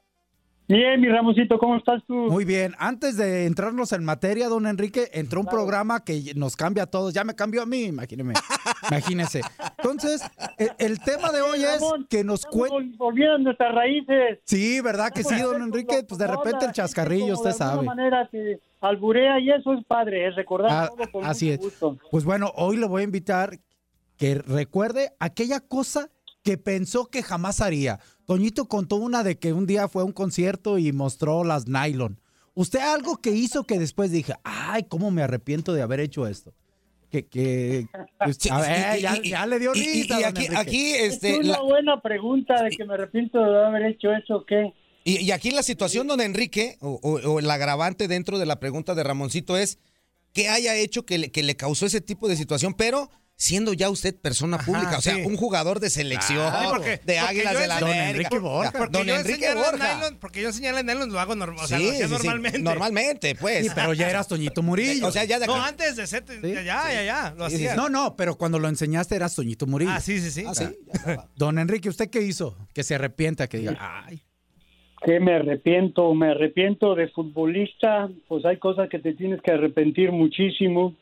I: Bien, mi Ramoncito, ¿cómo estás tú?
C: Muy bien. Antes de entrarnos en materia, don Enrique, entró un programa que nos cambia a todos. Ya me cambió a mí, imagíneme. [laughs] Imagínese. Entonces, el, el tema de hoy es
I: Ramón,
C: que nos
I: estamos
C: cuente.
I: vol- Volviendo a nuestras raíces.
C: Sí, ¿verdad que sí, don Enrique? Pues de repente el chascarrillo, usted
I: De
C: sabe.
I: alguna manera te alburea y eso es padre, es recordar
C: Ah,
I: todo con
C: así
I: mucho
C: es. Pues bueno, hoy le voy a invitar que recuerde aquella cosa que pensó que jamás haría. Toñito contó una de que un día fue a un concierto y mostró las nylon. ¿Usted algo que hizo que después dije, ay, cómo me arrepiento de haber hecho esto? Que, que,
B: Sí,
C: a ver,
B: y-
C: ya,
B: y-
C: ya le dio
B: y- y-
C: risa.
B: y aquí, aquí,
I: Es
B: este,
I: una
B: la-
I: buena pregunta de que me arrepiento de haber hecho eso, ¿qué?
B: y, y aquí la situación, don Enrique, o, o- o el agravante dentro de la pregunta de Ramoncito es que haya hecho que le, que le causó ese tipo de situación, pero siendo ya usted persona pública, o sea,
A: sí.
B: un jugador de selección,
A: porque-
B: de
A: porque
B: Águilas de la
A: enseñé-
C: Don
B: América.
C: Enrique Borja.
B: Don
A: Porque yo
B: Enrique Borja.
A: nylon- porque yo enseñar las nylon lo hago normal, o sea,
B: Sí,
A: lo hacía
B: sí, sí,
A: normalmente.
B: Normalmente, pues.
C: Sí, pero ya eras Toñito Murillo.
B: O sea, ya de
A: No, antes de ser,
C: Sí,
A: ya, ya, ya, ya, lo
B: Sí, sí,
A: hacía.
C: No, no, pero cuando lo enseñaste eras Toñito Murillo.
A: Ah, sí, sí, sí.
B: Ah, ya. [laughs]
C: Don Enrique, ¿usted qué hizo? Que se arrepienta, que diga, ay.
I: que me arrepiento, me arrepiento de futbolista, pues hay cosas que te tienes que arrepentir muchísimo,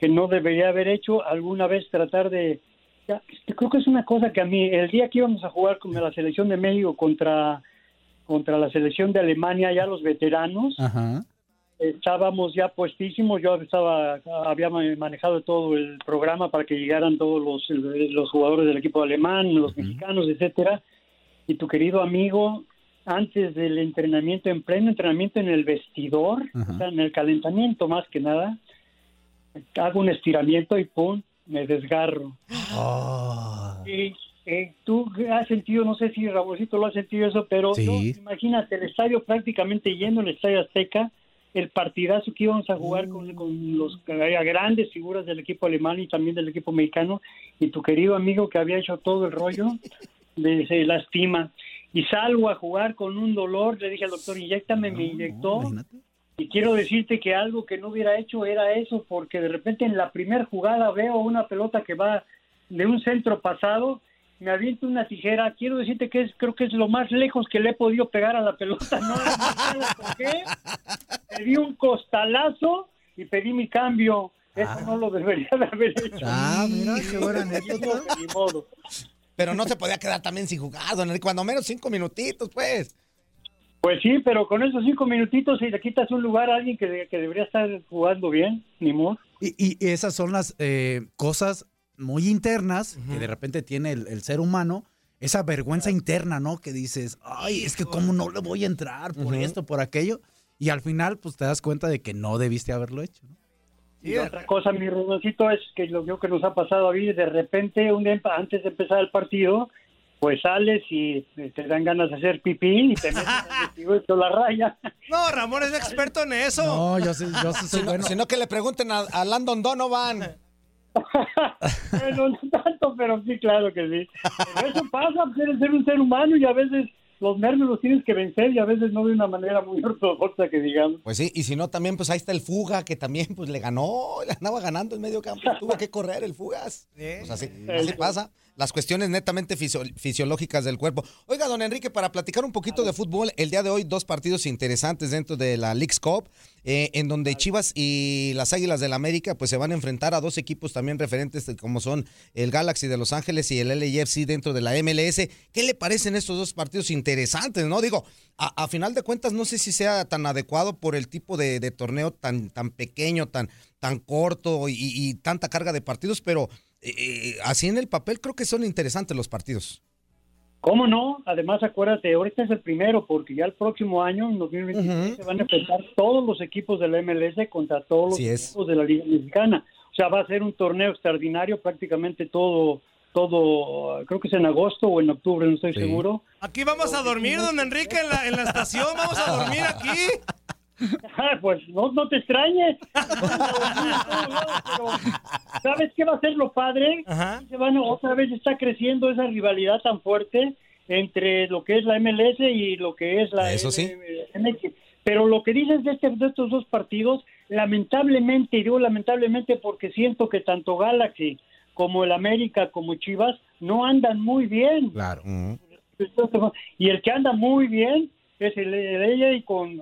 I: que no debería haber hecho, alguna vez tratar de... ya, creo que es una cosa que a mí, el día que íbamos a jugar con la selección de México contra, contra la selección de Alemania, ya los veteranos,
C: Ajá.
I: estábamos ya puestísimos, yo estaba, había ma- manejado todo el programa para que llegaran todos los, los jugadores del equipo alemán, los mexicanos, etcétera, y tu querido amigo, antes del entrenamiento, en pleno entrenamiento en el vestidor, o sea, en el calentamiento más que nada, hago un estiramiento y pum, me desgarro.
C: Ah.
I: Y, eh, tú has sentido, no sé si Ramoncito lo ha sentido eso, pero
C: Sí.
I: yo, imagínate el estadio prácticamente lleno, el estadio Azteca, el partidazo que íbamos a jugar con, con los eh, grandes figuras del equipo alemán y también del equipo mexicano, y tu querido amigo que había hecho todo el rollo, [laughs] de, se lastima. Y salgo a jugar con un dolor, le dije al doctor, inyectame, me inyectó,
C: Imagínate.
I: Y quiero decirte que algo que no hubiera hecho era eso, porque de repente en la primera jugada veo una pelota que va de un centro pasado, me aviento una tijera. Quiero decirte que es, creo que es lo más lejos que le he podido pegar a la pelota. No, por qué. [laughs] Le di un costalazo y pedí mi cambio. Eso no lo debería de haber hecho.
C: Ah, mira, qué buena anécdota.
I: Ni modo.
B: Pero no se podía quedar también sin Enrique, cuando menos cinco minutitos, pues.
I: Pues sí, pero con esos cinco minutitos si le quitas un lugar a alguien que, que debería estar jugando bien, ni modo.
C: Y, y esas son las eh, cosas muy internas que de repente tiene el, el ser humano, esa vergüenza interna, ¿no? Que dices, ay, es que cómo no le voy a entrar por esto, por aquello. Y al final, pues te das cuenta de que no debiste haberlo hecho. ¿no?
I: Y otra cosa, mi Rodocito, es que lo que nos ha pasado a mí, de repente, un día antes de empezar el partido, pues sales y te dan ganas de hacer pipí y te metes [laughs] te la raya.
A: No, Ramón es experto en eso.
C: No, yo sí, yo sí soy
B: Si no,
C: bueno.
B: si no, que le pregunten a, a Landon Donovan. [laughs]
I: Bueno, no tanto, pero sí, claro que sí. Pero eso pasa, pues, eres ser un ser humano y a veces los nervios los tienes que vencer y a veces no de una manera muy [laughs] ortodoxa que digamos.
B: Pues sí, y si no, también pues ahí está el Fuga, que también pues le ganó, le andaba ganando en medio campo, tuvo que correr el Fugas. Pues así, así pasa. Las cuestiones netamente fisio- fisiológicas del cuerpo. Oiga, don Enrique, para platicar un poquito de fútbol, el día de hoy dos partidos interesantes dentro de la League's Cup, eh, en donde Chivas y las Águilas del América pues se van a enfrentar a dos equipos también referentes de- como son el Galaxy de Los Ángeles y el LAFC dentro de la MLS. ¿Qué le parecen estos dos partidos interesantes, no? Digo, a, final de cuentas no sé si sea tan adecuado por el tipo de, torneo tan, tan pequeño, tan, tan corto y tanta carga de partidos, pero eh, así en el papel creo que son interesantes los partidos.
I: ¿Cómo no? Además, acuérdate, ahorita es el primero, porque ya el próximo año, en 2023, se van a enfrentar todos los equipos de la MLS contra todos los equipos de la Liga Mexicana. O sea, va a ser un torneo extraordinario, prácticamente todo, todo, creo que es en agosto o en octubre, no estoy seguro.
A: Aquí vamos a dormir, don Enrique, en la, en la estación. Vamos a dormir aquí. [laughs]
I: Ah, pues no, no te extrañes. Pero, [laughs] ¿Sabes qué va a ser lo padre?
A: Ajá.
I: Se van, otra vez está creciendo esa rivalidad tan fuerte entre lo que es la MLS y lo que es la
B: Eso sí.
I: MX. Pero lo que dices de, este- de estos dos partidos, lamentablemente, y digo lamentablemente porque siento que tanto Galaxy como el América como Chivas no andan muy bien.
C: Claro.
I: Y el que anda muy bien es el de ella y con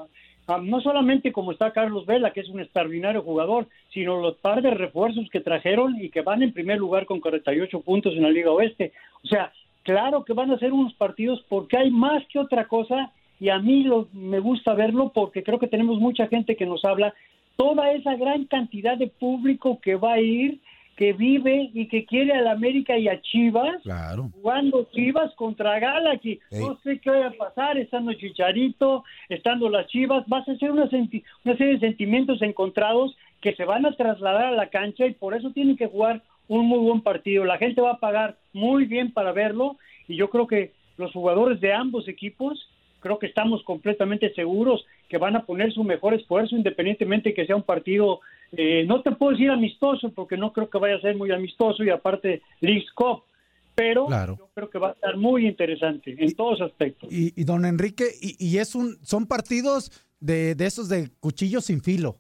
I: ah, no solamente como está Carlos Vela, que es un extraordinario jugador, sino los par de refuerzos que trajeron y que van en primer lugar con 48 puntos en la Liga Oeste. O sea, claro que van a ser unos partidos porque hay más que otra cosa y a mí lo- me gusta verlo porque creo que tenemos mucha gente que nos habla, toda esa gran cantidad de público que va a ir, que vive y que quiere a la América y a Chivas
C: Claro.
I: jugando Chivas contra Galaxy. No sé qué vaya a pasar, estando Chicharito, estando las Chivas, vas a ser una, una serie de sentimientos encontrados que se van a trasladar a la cancha y por eso tienen que jugar un muy buen partido. La gente va a pagar muy bien para verlo y yo creo que los jugadores de ambos equipos creo que estamos completamente seguros que van a poner su mejor esfuerzo independientemente que sea un partido eh, no te puedo decir amistoso porque no creo que vaya a ser muy amistoso y aparte Leagues Cup pero
C: Claro.
I: yo creo que va a estar muy interesante en todos aspectos.
C: Y, y don Enrique, y, y es un, son partidos de, de esos de cuchillo sin filo.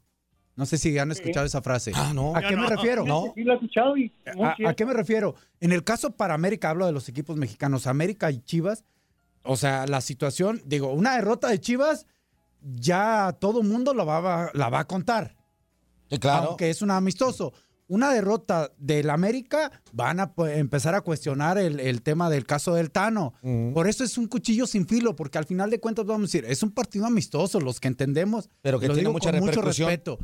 C: No sé si han escuchado esa frase.
B: Ah, no.
C: ¿A qué me refiero?
I: Sí lo he escuchado y muy
C: ¿A, qué me refiero? En el caso para América, hablo de los equipos mexicanos, América y Chivas, o sea, la situación, digo, una derrota de Chivas, ya todo mundo la va, la va a contar.
B: Sí, claro.
C: Aunque es un amistoso. Una derrota del América, van a pues, empezar a cuestionar el, el tema del caso del Tano. Por eso es un cuchillo sin filo, porque al final de cuentas vamos a decir, es un partido amistoso, los que entendemos.
B: Pero que
C: lo
B: tiene
C: digo
B: mucha
C: con mucho respeto.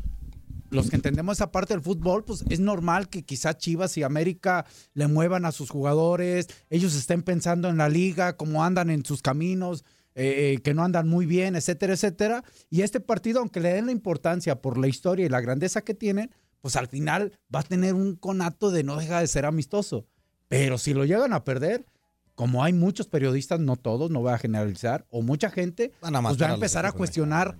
C: Los que entendemos esa parte del fútbol, pues es normal que quizá Chivas y América le muevan a sus jugadores, ellos estén pensando en la liga, cómo andan en sus caminos, eh, eh, que no andan muy bien, etcétera, etcétera. Y este partido, aunque le den la importancia por la historia y la grandeza que tienen, pues al final va a tener un conato de no deja de ser amistoso. Pero si lo llegan a perder, como hay muchos periodistas, no todos, no voy a generalizar, o mucha gente,
B: Van a
C: pues va
B: a
C: empezar a cuestionar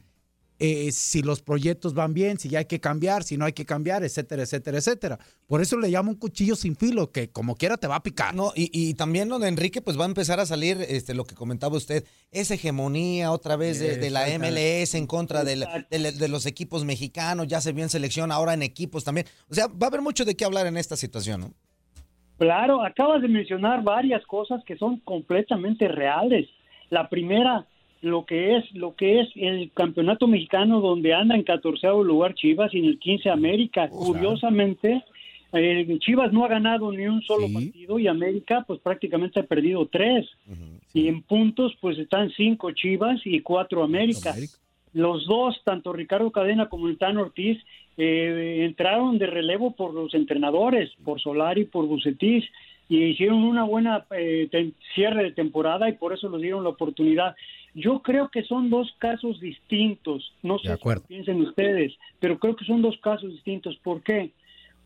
C: eh, si los proyectos van bien, si ya hay que cambiar, si no hay que cambiar, etcétera, etcétera, etcétera. Por eso le llamo un cuchillo sin filo, que como quiera te va a picar.
B: No, y, y también don Enrique, pues va a empezar a salir este, lo que comentaba usted, esa hegemonía otra vez de, de la MLS en contra de, la- de la- de los equipos mexicanos, ya se vio en selección, ahora en equipos también. O sea, va a haber mucho de qué hablar en esta situación, ¿no?
I: Claro, acabas de mencionar varias cosas que son completamente reales. La primera, lo que es lo que es el campeonato mexicano donde anda en 14 lugar Chivas y en el 15 América. Curiosamente, eh, Chivas no ha ganado ni un solo partido y América pues prácticamente ha perdido tres. Y en puntos pues están cinco Chivas y cuatro América. Los dos, tanto Ricardo Cadena como el Tan Ortiz, eh, entraron de relevo por los entrenadores, por Solari y por Bucetich. y hicieron una buena eh, cierre de temporada y por eso les dieron la oportunidad. Yo creo que son dos casos distintos. No sé si piensen ustedes, pero creo que son dos casos distintos. ¿Por qué?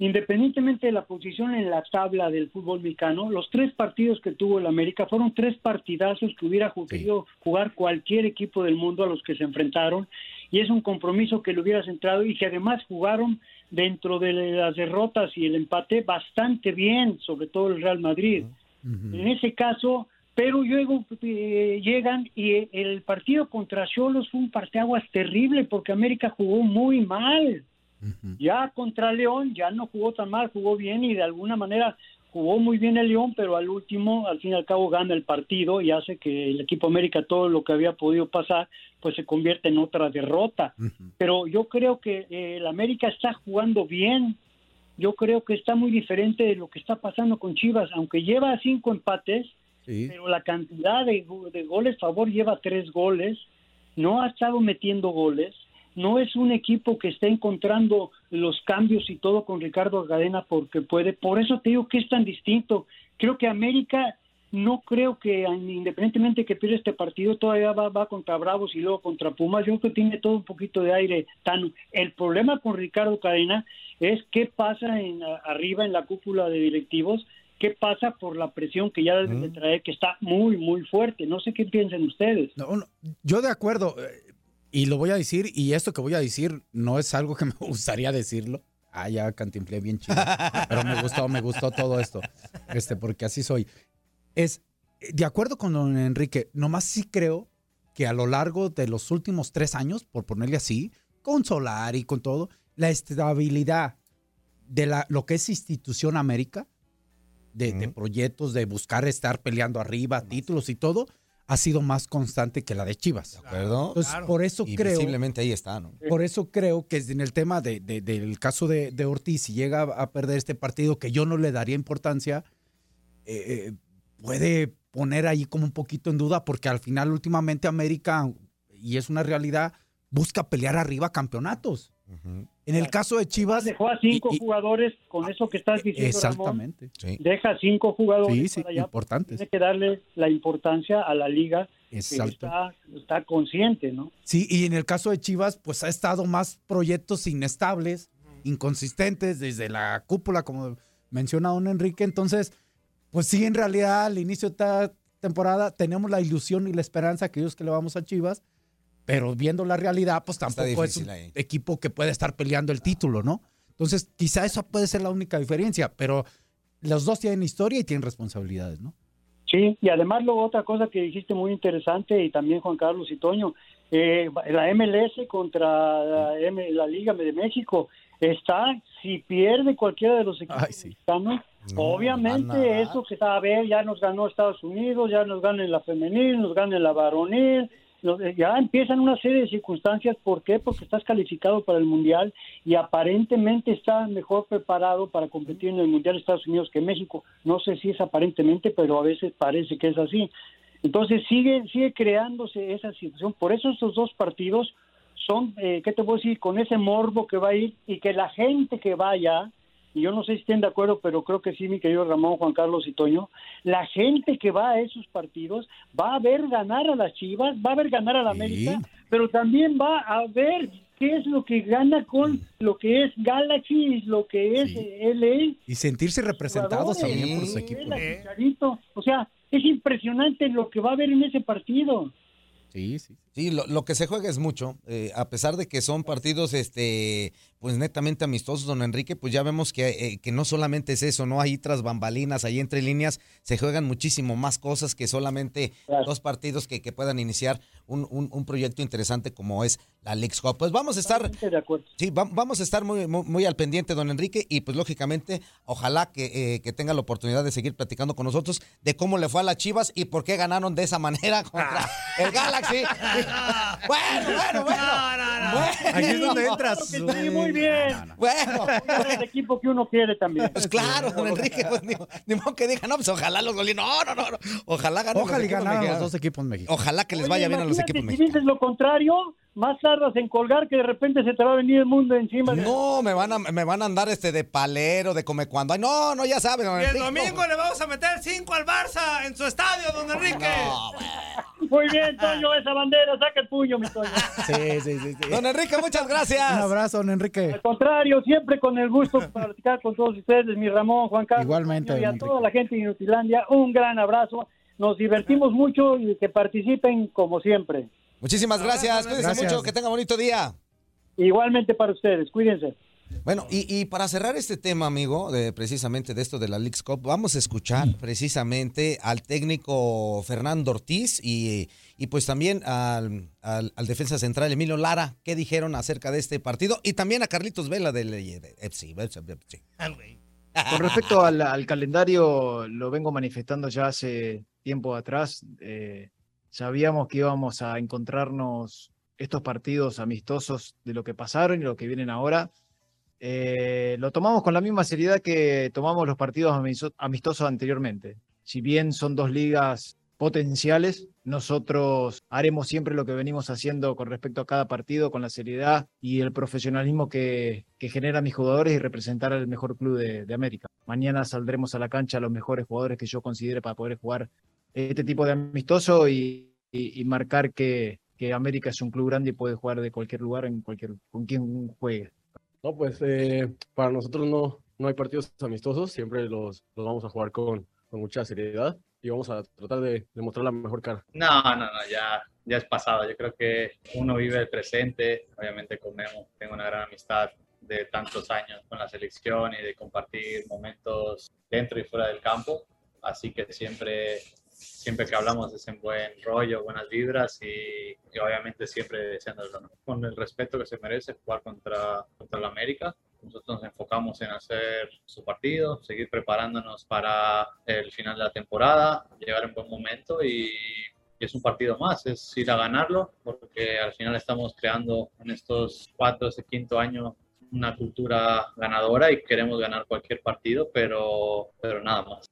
I: Independientemente de la posición en la tabla del fútbol mexicano, los tres partidos que tuvo el América fueron tres partidazos que hubiera querido jugar cualquier equipo del mundo a los que se enfrentaron y es un compromiso que le hubiera centrado y que además jugaron dentro de las derrotas y el empate bastante bien, sobre todo el Real Madrid. En ese caso, pero luego eh, llegan y el partido contra Cholos fue un parteaguas terrible porque América jugó muy mal. Ya contra León ya no jugó tan mal, jugó bien y de alguna manera jugó muy bien el León, pero al último, al fin y al cabo, gana el partido y hace que el equipo América todo lo que había podido pasar, pues se convierte en otra derrota. Pero yo creo que eh, el América está jugando bien. Yo creo que está muy diferente de lo que está pasando con Chivas, aunque lleva cinco empates, pero la cantidad de, de goles favor lleva tres goles, no ha estado metiendo goles, no es un equipo que esté encontrando los cambios y todo con Ricardo Cadena porque puede, por eso te digo que es tan distinto. Creo que América no creo que independientemente que pierda este partido todavía va, va contra Bravos y luego contra Pumas, yo creo que tiene todo un poquito de aire tan el problema con Ricardo Cadena es qué pasa en arriba en la cúpula de directivos qué pasa por la presión que ya debe de traer, que está muy, muy fuerte. No sé qué piensan ustedes.
C: No, no, yo de acuerdo, eh, y lo voy a decir, y esto que voy a decir no es algo que [laughs] me gustaría decirlo. Ah, ya cantinflé bien chido. Pero me gustó, me gustó todo esto. Este, porque así soy. Es, de acuerdo con don Enrique, nomás sí creo que a lo largo de los últimos tres años, por ponerle así, con Solar y con todo, la estabilidad de la, lo que es institución América, de, de proyectos, de buscar estar peleando arriba, títulos y todo, ha sido más constante que la de Chivas.
B: ¿De acuerdo?
C: Entonces, por eso
B: Y
C: creo.
B: visiblemente ahí está, ¿no?
C: Por eso creo que en el tema de- de- del caso de, de Ortiz, si llega a perder este partido, que yo no le daría importancia, eh, eh, puede poner ahí como un poquito en duda, porque al final, últimamente, América, y es una realidad, busca pelear arriba campeonatos. En el caso de Chivas.
I: Dejó a cinco jugadores con eso que estás diciendo,
C: Exactamente.
I: Ramón. Deja cinco jugadores
C: Sí, sí,
I: para allá.
C: importantes.
I: Tiene que darle la importancia a la liga que
C: Exacto.
I: está, está consciente, ¿no?
C: Sí, y en el caso de Chivas, pues ha estado más proyectos inestables, inconsistentes, desde la cúpula, como menciona don Enrique. Entonces, pues sí, en realidad, al inicio de esta temporada tenemos la ilusión y la esperanza que ellos que le vamos a Chivas, pero viendo la realidad, pues tampoco es un
B: ahí.
C: equipo que puede estar peleando el título, ¿no? Entonces, quizá esa puede ser la única diferencia, pero los dos tienen historia y tienen responsabilidades, ¿no?
I: Sí, y además luego otra cosa que dijiste muy interesante y también Juan Carlos y Toño, eh, la MLS contra la, M- la Liga de México está, si pierde cualquiera de los equipos mexicanos, obviamente
B: van a-
I: eso que está a ver, ya nos ganó Estados Unidos, ya nos gana en la femenil, nos gana en la varonil, ya empiezan una serie de circunstancias, ¿por qué? Porque estás calificado para el Mundial y aparentemente está mejor preparado para competir en el Mundial de Estados Unidos que México. No sé si es aparentemente, pero a veces parece que es así. Entonces sigue, sigue creándose esa situación. Por eso estos dos partidos son, eh, ¿qué te puedo decir? Con ese morbo que va a ir y que la gente que vaya, y yo no sé si estén de acuerdo, pero creo que sí, mi querido Ramón, Juan Carlos y Toño, la gente que va a esos partidos va a ver ganar a las Chivas, va a ver ganar a la América, pero también va a ver qué es lo que gana con lo que es Galaxy, lo que es eh, LA.
C: Y sentirse representados también por su
I: sí,
C: equipo.
I: O sea, es impresionante lo que va a haber en ese partido.
C: Sí, sí.
B: Sí, lo, lo que se juega es mucho, eh, a pesar de que son partidos, este, pues netamente amistosos, don Enrique, pues ya vemos que, eh, que no solamente es eso, ¿no? Ahí tras bambalinas, ahí entre líneas, se juegan muchísimo más cosas que solamente dos partidos que, que puedan iniciar un, un- un proyecto interesante como es la Leagues Cup. Pues vamos a estar, sí, va- vamos a estar muy, muy, muy al pendiente, don Enrique, y pues lógicamente, ojalá que, eh, que tenga la oportunidad de seguir platicando con nosotros de cómo le fue a las Chivas y por qué ganaron de esa manera contra el Galaxy. bueno, bueno, bueno.
D: Aquí es donde entras.
I: Claro que sí, muy bien.
B: Bueno,
I: Es el equipo que uno quiere también.
B: pues claro, don Enrique, pues, ni, ni modo que diga, no, pues ojalá los goles. No, no, no, no. Ojalá ganen
C: Ojalá
B: los equipos
C: los dos equipos mexicanos.
B: Ojalá que les
I: Oye,
B: vaya bien a los equipos
I: Si
B: mexicanos.
I: dices lo contrario, más tardas en colgar que de repente se te va a venir el mundo encima.
B: No, me van a, me van a andar este de palero, de come cuando. Ay, no, no, ya don
A: Y el
B: Enrique,
A: domingo le vamos a meter 5 al Barça en su estadio, don Enrique.
B: No.
I: Muy bien, Toño, esa bandera, saca el puño, mi Toño.
C: Sí, sí, sí. sí.
B: Don Enrique, muchas gracias.
C: Un abrazo, don Enrique.
I: Al contrario, siempre con el gusto de platicar con todos ustedes, mi Ramón, Juan Carlos.
C: Igualmente,
I: Y a toda la gente de Inutilandia, un gran abrazo. Nos divertimos mucho y que participen como siempre.
B: Muchísimas gracias. Cuídense
C: Gracias.
B: mucho. Que tenga bonito día.
I: Igualmente para ustedes, cuídense.
B: Bueno, y, y para cerrar este tema, amigo, de precisamente de esto de la Leagues Cup, vamos a escuchar precisamente al técnico Fernando Ortiz y, y pues también al, al- al defensa central Emilio Lara, qué dijeron acerca de este partido, y también a Carlitos Vela del eh. FC.
A: Ah, güey.
J: Con respecto al, al calendario, lo vengo manifestando ya hace tiempo atrás. eh, sabíamos que íbamos a encontrarnos estos partidos amistosos de lo que pasaron y lo que vienen ahora. Eh, lo tomamos con la misma seriedad que tomamos los partidos amistosos anteriormente. Si bien son dos ligas potenciales, nosotros haremos siempre lo que venimos haciendo con respecto a cada partido, con la seriedad y el profesionalismo que, que generan mis jugadores y representar al mejor club de, de América. Mañana saldremos a la cancha los mejores jugadores que yo considere para poder jugar este tipo de amistoso y, y- y marcar que, que América es un club grande y puede jugar de cualquier lugar, en cualquier, con quien juegue.
K: No, pues eh, para nosotros no, no hay partidos amistosos, siempre los, los vamos a jugar con, con mucha seriedad y vamos a tratar de, de mostrar la mejor cara.
L: No, no, no, ya, ya es pasado. Yo creo que uno vive el presente. Obviamente con Memo tengo una gran amistad de tantos años con la selección y de compartir momentos dentro y fuera del campo. Así que siempre, siempre que hablamos es en buen rollo, buenas vibras y, y obviamente siempre deseando lo mejor. con el respeto que se merece jugar contra, contra la América. Nosotros nos enfocamos en hacer su partido, seguir preparándonos para el final de la temporada, llegar en buen momento y, y es un partido más, es ir a ganarlo, porque al final estamos creando en estos cuatro, este quinto año una cultura ganadora y queremos ganar cualquier partido, pero, pero nada más.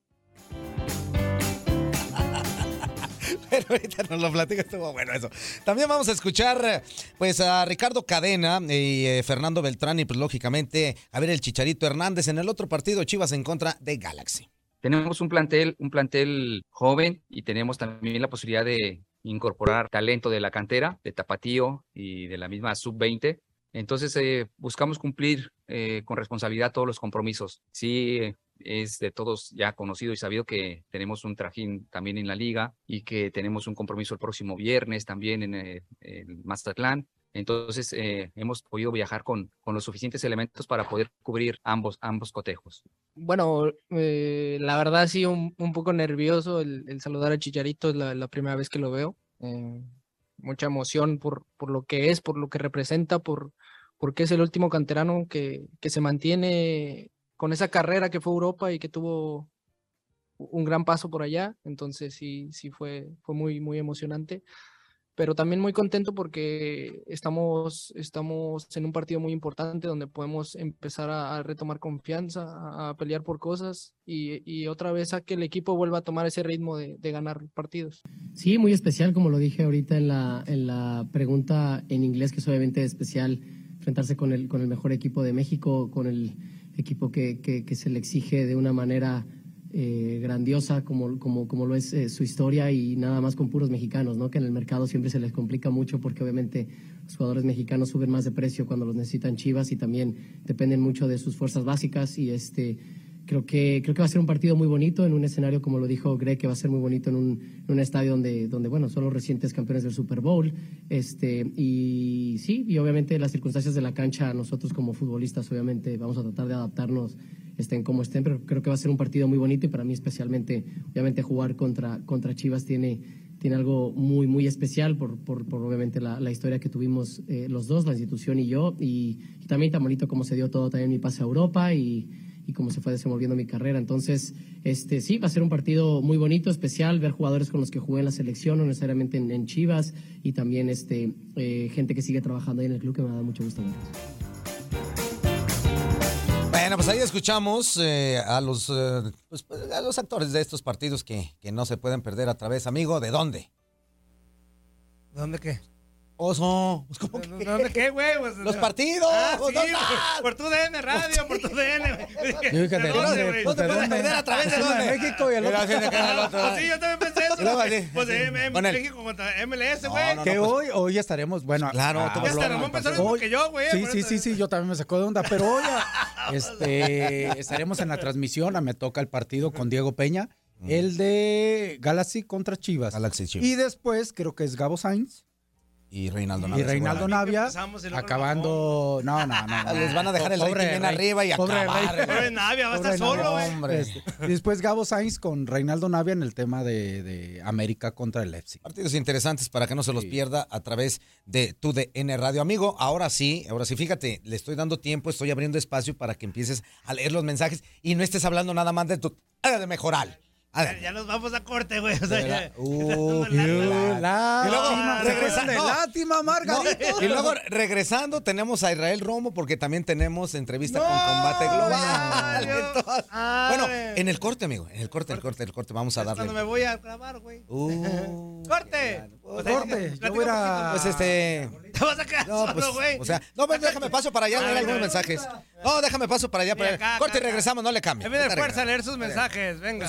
L: [laughs]
B: Ahorita nos lo platica, estuvo bueno eso. También vamos a escuchar pues a Ricardo Cadena y eh, Fernando Beltrán y pues lógicamente a ver el Chicharito Hernández en el otro partido Chivas en contra de Galaxy.
M: Tenemos un plantel, un plantel joven y tenemos también la posibilidad de incorporar talento de la cantera, de Tapatío y de la misma sub-20. Entonces eh, buscamos cumplir eh, con responsabilidad todos los compromisos. Sí, es de todos ya conocido y sabido que tenemos un trajín también en la liga y que tenemos un compromiso el próximo viernes también en, eh, en Mazatlán. Entonces eh, hemos podido viajar con, con los suficientes elementos para poder cubrir ambos, ambos cotejos.
N: Bueno, eh, la verdad sí, un, un poco nervioso el, el saludar a Chicharito, es la, primera vez que lo veo. Eh, mucha emoción por, por lo que es, por lo que representa, por porque es el último canterano que, que se mantiene con esa carrera que fue Europa y que tuvo un gran paso por allá. Entonces sí, sí fue, fue muy, muy emocionante pero también muy contento porque estamos, estamos en un partido muy importante donde podemos empezar a, retomar confianza, a, pelear por cosas y, y, otra vez a que el equipo vuelva a tomar ese ritmo de, de, ganar partidos.
O: Sí, muy especial, como lo dije ahorita en la, en la pregunta en inglés, que es obviamente especial enfrentarse con el, con el mejor equipo de México, con el equipo que, que, se le exige de una manera eh, grandiosa como, como, como lo es eh, su historia y nada más con puros mexicanos, ¿no? que en el mercado siempre se les complica mucho porque obviamente los jugadores mexicanos suben más de precio cuando los necesitan Chivas y también dependen mucho de sus fuerzas básicas y este creo que creo que va a ser un partido muy bonito en un escenario como lo dijo Greg que va a ser muy bonito en un, en un estadio donde donde bueno son los recientes campeones del Super Bowl. Este y sí y obviamente las circunstancias de la cancha nosotros como futbolistas obviamente vamos a tratar de adaptarnos estén como estén, pero creo que va a ser un partido muy bonito y para mí especialmente, obviamente jugar contra, contra Chivas tiene, tiene algo muy, muy especial por, por, obviamente la, la, historia que tuvimos eh, los dos, la institución y yo, y, y, también tan bonito como se dio todo también mi pase a Europa y, y cómo se fue desenvolviendo mi carrera. Entonces, este sí, va a ser un partido muy bonito, especial, ver jugadores con los que jugué en la selección, no necesariamente en, en Chivas, y también este, eh, gente que sigue trabajando ahí en el club que me da mucho gusto ver.
B: Bueno, pues ahí escuchamos eh, a, los, eh, pues, a los actores de estos partidos que, que no se pueden perder a través, amigo. ¿De dónde?
A: ¿De dónde qué?
B: Oso. Pues, ¿cómo
A: ¿De dónde qué, güey? Pues,
B: Los partidos.
A: Ah, sí,
B: ¿dónde?
A: por, tu DN Radio, por tu DN.
C: Yo dije, ¿de dónde?
A: güey?
C: Pues, ¿de dónde?
B: perder a través de dónde?
C: México y el otro.
A: Pues [laughs] sí, yo también pensé eso. Pues de
B: el-
A: México contra MLS, güey.
C: que hoy, hoy estaremos, bueno.
B: Claro,
C: ah,
B: tú
A: Ya
B: a
C: Hoy-
A: mismo que yo, güey.
C: Sí, sí, sí, sí, yo también me sacó de onda, pero hoy [laughs] este, estaremos en la transmisión, ah, me toca el partido con Diego Peña, el de Galaxy contra Chivas.
B: Galaxy Chivas.
C: Y después creo que es Gabo Sainz
B: Y Reinaldo
C: y
B: Navia.
C: Reinaldo
B: seguramente.
C: Navia
A: y
C: acabando, no, no, no, no. [laughs]
B: Les van a dejar el
C: Pobre
B: rating bien arriba y
C: pobre
B: acabar.
C: rey.
A: Pobre Navia, va a estar solo, güey.
C: Este, y después Gabo Sainz con Reinaldo Navia en el tema de, de América contra el Leipzig.
B: Partidos interesantes para que no se los pierda a través de tu DN Radio. Amigo, ahora sí, ahora sí, fíjate, le estoy dando tiempo, estoy abriendo espacio para que empieces a leer los mensajes y no estés hablando nada más de tu área de mejoral.
A: Ya, ya nos vamos a corte, güey. O sea, ya-
B: Uh, Y luego
C: Lástima,
B: regresa-
C: de
B: no.
C: lástima, Margarito.
B: No, y luego regresando tenemos a Israel Romo porque también tenemos entrevista con Combate Global. Entonces, bueno, en el corte, amigo, en el corte, el corte, el corte, vamos a
A: Cuando me
B: darle.
A: voy a grabar, güey.
B: Uh, [laughs]
A: ¡Corte! O sea,
C: Corte, yo voy a
B: pues este,
A: Te vas a quedar
B: no, pues,
A: solo, güey.
B: o sea, no, pues déjame paso para allá, leer algunos mensajes. No, déjame paso para allá, para
A: acá,
B: Corte y
A: acá,
B: regresamos, no le cambie.
A: En vez de
B: Ahorita
A: fuerza, leer sus mensajes. Venga.